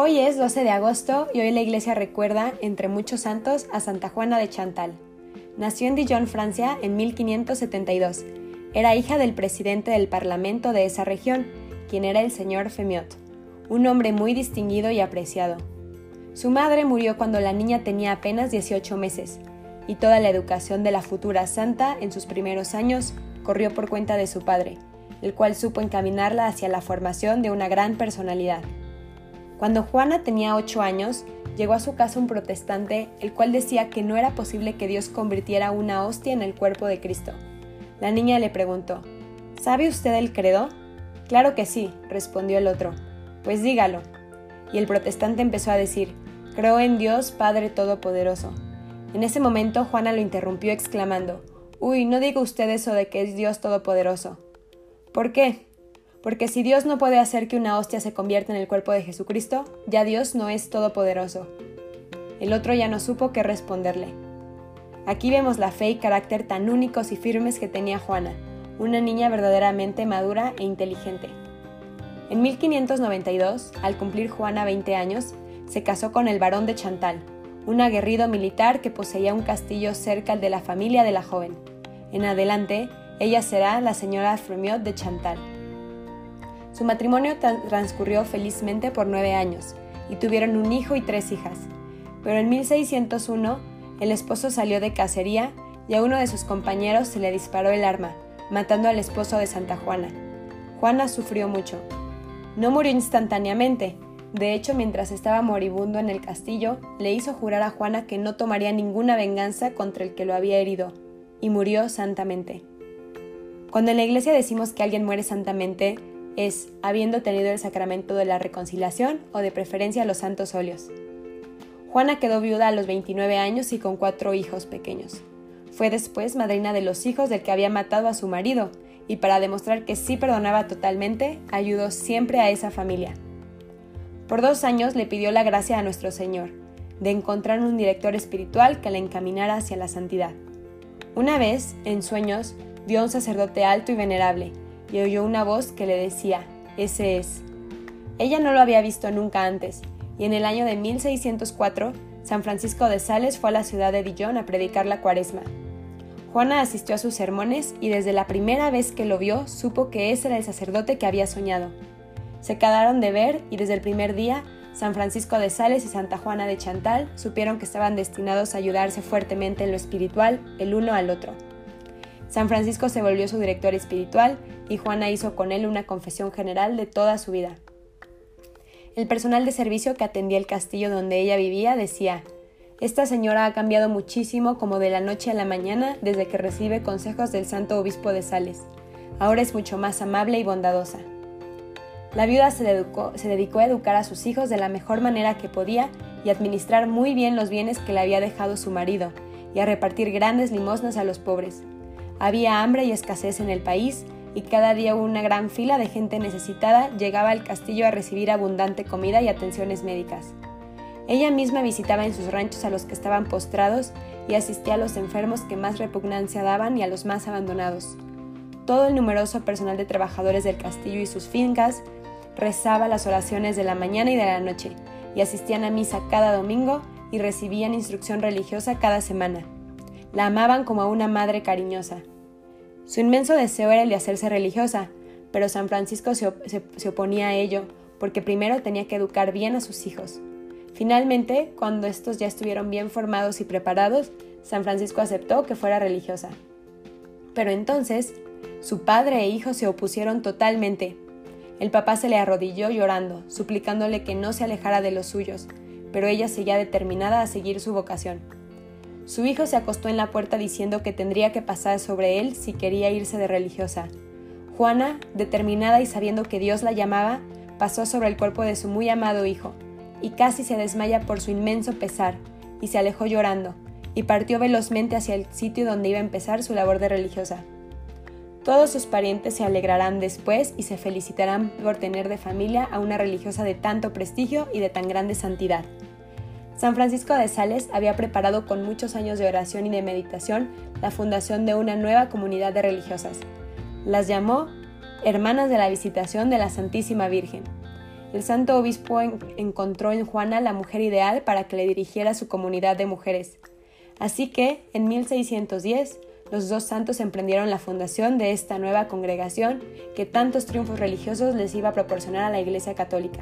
Hoy es 12 de agosto y hoy la iglesia recuerda, entre muchos santos, a Santa Juana de Chantal. Nació en Dijon, Francia, en 1572. Era hija del presidente del parlamento de esa región, quien era el señor Femiot, un hombre muy distinguido y apreciado. Su madre murió cuando la niña tenía apenas 18 meses, y toda la educación de la futura santa en sus primeros años corrió por cuenta de su padre, el cual supo encaminarla hacia la formación de una gran personalidad. Cuando Juana tenía ocho años, llegó a su casa un protestante, el cual decía que no era posible que Dios convirtiera una hostia en el cuerpo de Cristo. La niña le preguntó, ¿Sabe usted el credo? Claro que sí, respondió el otro. Pues dígalo. Y el protestante empezó a decir, Creo en Dios Padre Todopoderoso. En ese momento Juana lo interrumpió exclamando, Uy, no diga usted eso de que es Dios Todopoderoso. ¿Por qué? Porque si Dios no puede hacer que una hostia se convierta en el cuerpo de Jesucristo, ya Dios no es todopoderoso. El otro ya no supo qué responderle. Aquí vemos la fe y carácter tan únicos y firmes que tenía Juana, una niña verdaderamente madura e inteligente. En 1592, al cumplir Juana 20 años, se casó con el barón de Chantal, un aguerrido militar que poseía un castillo cerca de la familia de la joven. En adelante, ella será la señora Fremiot de Chantal. Su matrimonio transcurrió felizmente por nueve años y tuvieron un hijo y tres hijas. Pero en 1601 el esposo salió de cacería y a uno de sus compañeros se le disparó el arma, matando al esposo de Santa Juana. Juana sufrió mucho. No murió instantáneamente. De hecho, mientras estaba moribundo en el castillo, le hizo jurar a Juana que no tomaría ninguna venganza contra el que lo había herido, y murió santamente. Cuando en la iglesia decimos que alguien muere santamente, es habiendo tenido el sacramento de la reconciliación o de preferencia los santos óleos. Juana quedó viuda a los 29 años y con cuatro hijos pequeños. Fue después madrina de los hijos del que había matado a su marido, y para demostrar que sí perdonaba totalmente, ayudó siempre a esa familia. Por dos años le pidió la gracia a nuestro Señor, de encontrar un director espiritual que la encaminara hacia la santidad. Una vez, en sueños, vio a un sacerdote alto y venerable, y oyó una voz que le decía, ese es. Ella no lo había visto nunca antes, y en el año de 1604, San Francisco de Sales fue a la ciudad de Dijon a predicar la cuaresma. Juana asistió a sus sermones y desde la primera vez que lo vio supo que ese era el sacerdote que había soñado. Se quedaron de ver y desde el primer día San Francisco de Sales y Santa Juana de Chantal supieron que estaban destinados a ayudarse fuertemente en lo espiritual el uno al otro. San Francisco se volvió su director espiritual y Juana hizo con él una confesión general de toda su vida. El personal de servicio que atendía el castillo donde ella vivía decía, esta señora ha cambiado muchísimo como de la noche a la mañana desde que recibe consejos del santo obispo de Sales. Ahora es mucho más amable y bondadosa. La viuda se dedicó, a educar a sus hijos de la mejor manera que podía y administrar muy bien los bienes que le había dejado su marido, y a repartir grandes limosnas a los pobres. Había hambre y escasez en el país, y cada día una gran fila de gente necesitada llegaba al castillo a recibir abundante comida y atenciones médicas. Ella misma visitaba en sus ranchos a los que estaban postrados y asistía a los enfermos que más repugnancia daban y a los más abandonados. Todo el numeroso personal de trabajadores del castillo y sus fincas rezaba las oraciones de la mañana y de la noche, y asistían a misa cada domingo y recibían instrucción religiosa cada semana. La amaban como a una madre cariñosa. Su inmenso deseo era el de hacerse religiosa, pero San Francisco se, oponía a ello, porque primero tenía que educar bien a sus hijos. Finalmente, cuando estos ya estuvieron bien formados y preparados, San Francisco aceptó que fuera religiosa. Pero entonces, su padre e hijo se opusieron totalmente. El papá se le arrodilló llorando, suplicándole que no se alejara de los suyos, pero ella seguía determinada a seguir su vocación. Su hijo se acostó en la puerta diciendo que tendría que pasar sobre él si quería irse de religiosa. Juana, determinada y sabiendo que Dios la llamaba, pasó sobre el cuerpo de su muy amado hijo, y casi se desmaya por su inmenso pesar, y se alejó llorando, y partió velozmente hacia el sitio donde iba a empezar su labor de religiosa. Todos sus parientes se alegrarán después y se felicitarán por tener de familia a una religiosa de tanto prestigio y de tan grande santidad. San Francisco de Sales había preparado con muchos años de oración y de meditación la fundación de una nueva comunidad de religiosas. Las llamó Hermanas de la Visitación de la Santísima Virgen. el santo obispo encontró en Juana la mujer ideal para que le dirigiera su comunidad de mujeres. Así que, en 1610, los dos santos emprendieron la fundación de esta nueva congregación que tantos triunfos religiosos les iba a proporcionar a la Iglesia Católica.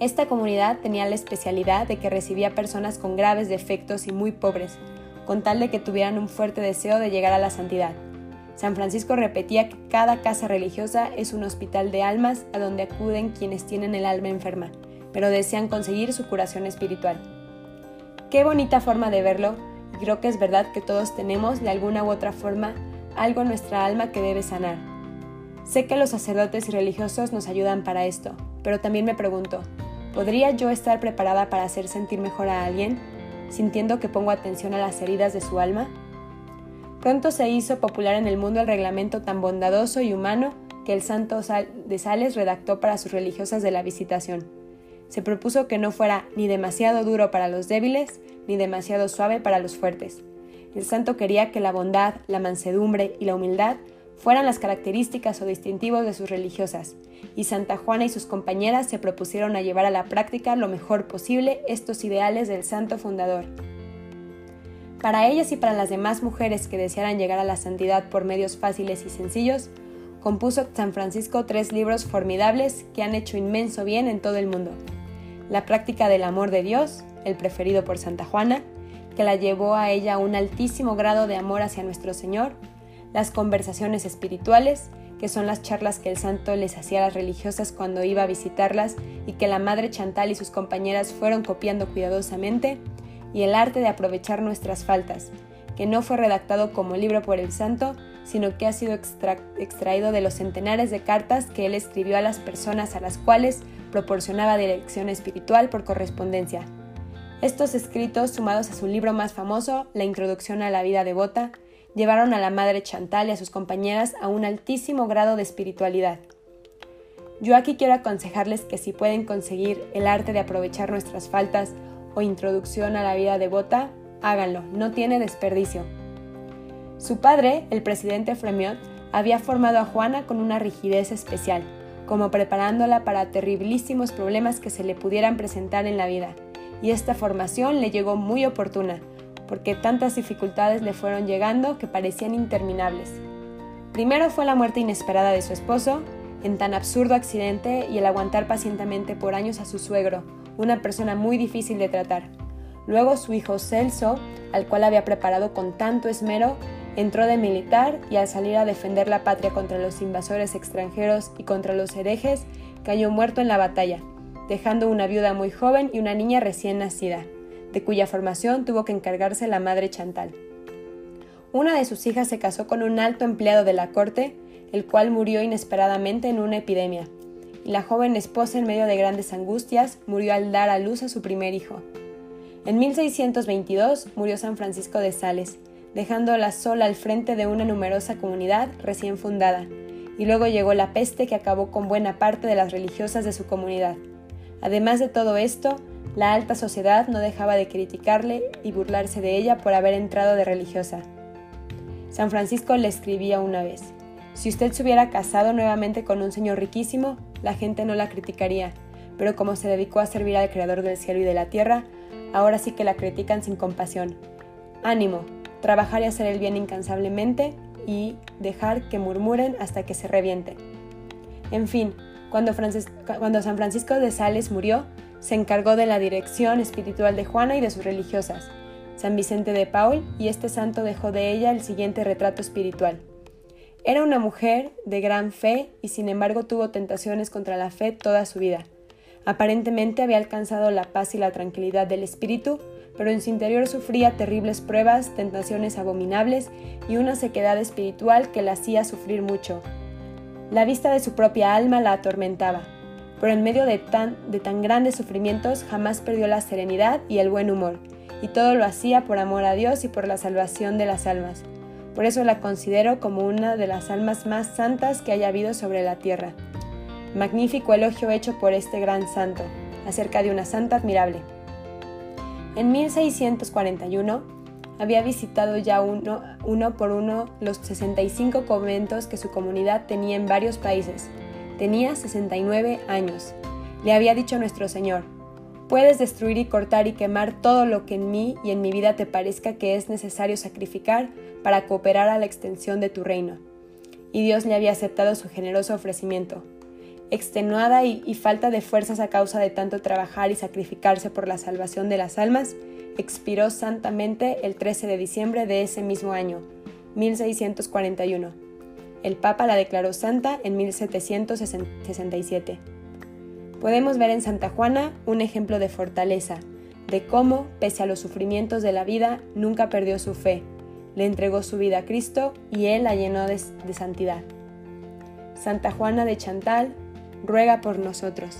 Esta comunidad tenía la especialidad de que recibía personas con graves defectos y muy pobres, con tal de que tuvieran un fuerte deseo de llegar a la santidad. San Francisco repetía que cada casa religiosa es un hospital de almas a donde acuden quienes tienen el alma enferma, pero desean conseguir su curación espiritual. Qué bonita forma de verlo, y creo que es verdad que todos tenemos de alguna u otra forma algo en nuestra alma que debe sanar. Sé que los sacerdotes y religiosos nos ayudan para esto, pero también me pregunto, ¿podría yo estar preparada para hacer sentir mejor a alguien, sintiendo que pongo atención a las heridas de su alma? Pronto se hizo popular en el mundo el reglamento tan bondadoso y humano que el santo de Sales redactó para sus religiosas de la visitación. Se propuso que no fuera ni demasiado duro para los débiles, ni demasiado suave para los fuertes. El santo quería que la bondad, la mansedumbre y la humildad fueran las características o distintivos de sus religiosas, y Santa Juana y sus compañeras se propusieron a llevar a la práctica lo mejor posible estos ideales del santo fundador. Para ellas y para las demás mujeres que desearan llegar a la santidad por medios fáciles y sencillos, compuso San Francisco tres libros formidables que han hecho inmenso bien en todo el mundo. La práctica del amor de Dios, el preferido por Santa Juana, que la llevó a ella a un altísimo grado de amor hacia nuestro Señor, las conversaciones espirituales, que son las charlas que el santo les hacía a las religiosas cuando iba a visitarlas y que la madre Chantal y sus compañeras fueron copiando cuidadosamente, y el arte de aprovechar nuestras faltas, que no fue redactado como libro por el santo, sino que ha sido extraído de los centenares de cartas que él escribió a las personas a las cuales proporcionaba dirección espiritual por correspondencia. Estos escritos, sumados a su libro más famoso, La Introducción a la Vida Devota, llevaron a la madre Chantal y a sus compañeras a un altísimo grado de espiritualidad. Yo aquí quiero aconsejarles que si pueden conseguir el arte de aprovechar nuestras faltas o introducción a la vida devota, háganlo, no tiene desperdicio. Su padre, el presidente Fremiot, había formado a Juana con una rigidez especial, como preparándola para terriblísimos problemas que se le pudieran presentar en la vida, y esta formación le llegó muy oportuna, porque tantas dificultades le fueron llegando que parecían interminables. Primero fue la muerte inesperada de su esposo, en tan absurdo accidente y el aguantar pacientemente por años a su suegro, una persona muy difícil de tratar. Luego su hijo Celso, al cual había preparado con tanto esmero, entró de militar y al salir a defender la patria contra los invasores extranjeros y contra los herejes, cayó muerto en la batalla, dejando una viuda muy joven y una niña recién nacida, de cuya formación tuvo que encargarse la madre Chantal. Una de sus hijas se casó con un alto empleado de la corte, el cual murió inesperadamente en una epidemia, la joven esposa, en medio de grandes angustias, murió al dar a luz a su primer hijo. En 1622 murió San Francisco de Sales, dejándola sola al frente de una numerosa comunidad recién fundada, y luego llegó la peste que acabó con buena parte de las religiosas de su comunidad. Además de todo esto, la alta sociedad no dejaba de criticarle y burlarse de ella por haber entrado de religiosa. San Francisco le escribía una vez, si usted se hubiera casado nuevamente con un señor riquísimo, la gente no la criticaría, pero como se dedicó a servir al Creador del cielo y de la tierra, ahora sí que la critican sin compasión. Ánimo, trabajar y hacer el bien incansablemente y dejar que murmuren hasta que se reviente. En fin, cuando, cuando San Francisco de Sales murió, se encargó de la dirección espiritual de Juana y de sus religiosas, San Vicente de Paul, y este santo dejó de ella el siguiente retrato espiritual. Era una mujer de gran fe y sin embargo tuvo tentaciones contra la fe toda su vida. Aparentemente había alcanzado la paz y la tranquilidad del espíritu, pero en su interior sufría terribles pruebas, tentaciones abominables y una sequedad espiritual que la hacía sufrir mucho. La vista de su propia alma la atormentaba, pero en medio de tan, de tan grandes sufrimientos jamás perdió la serenidad y el buen humor, y todo lo hacía por amor a Dios y por la salvación de las almas. Por eso la considero como una de las almas más santas que haya habido sobre la tierra. Magnífico elogio hecho por este gran santo, acerca de una santa admirable. En 1641 había visitado ya uno, uno por uno los 65 conventos que su comunidad tenía en varios países. Tenía 69 años Le había dicho nuestro Señor, puedes destruir y cortar y quemar todo lo que en mí y en mi vida te parezca que es necesario sacrificar para cooperar a la extensión de tu reino. Y Dios le había aceptado su generoso ofrecimiento. Extenuada y, y falta de fuerzas a causa de tanto trabajar y sacrificarse por la salvación de las almas, expiró santamente el 13 de diciembre de ese mismo año, 1641. El Papa la declaró santa en 1767. Podemos ver en Santa Juana un ejemplo de fortaleza, de cómo, pese a los sufrimientos de la vida, nunca perdió su fe, le entregó su vida a Cristo y Él la llenó de, santidad. Santa Juana de Chantal, ruega por nosotros.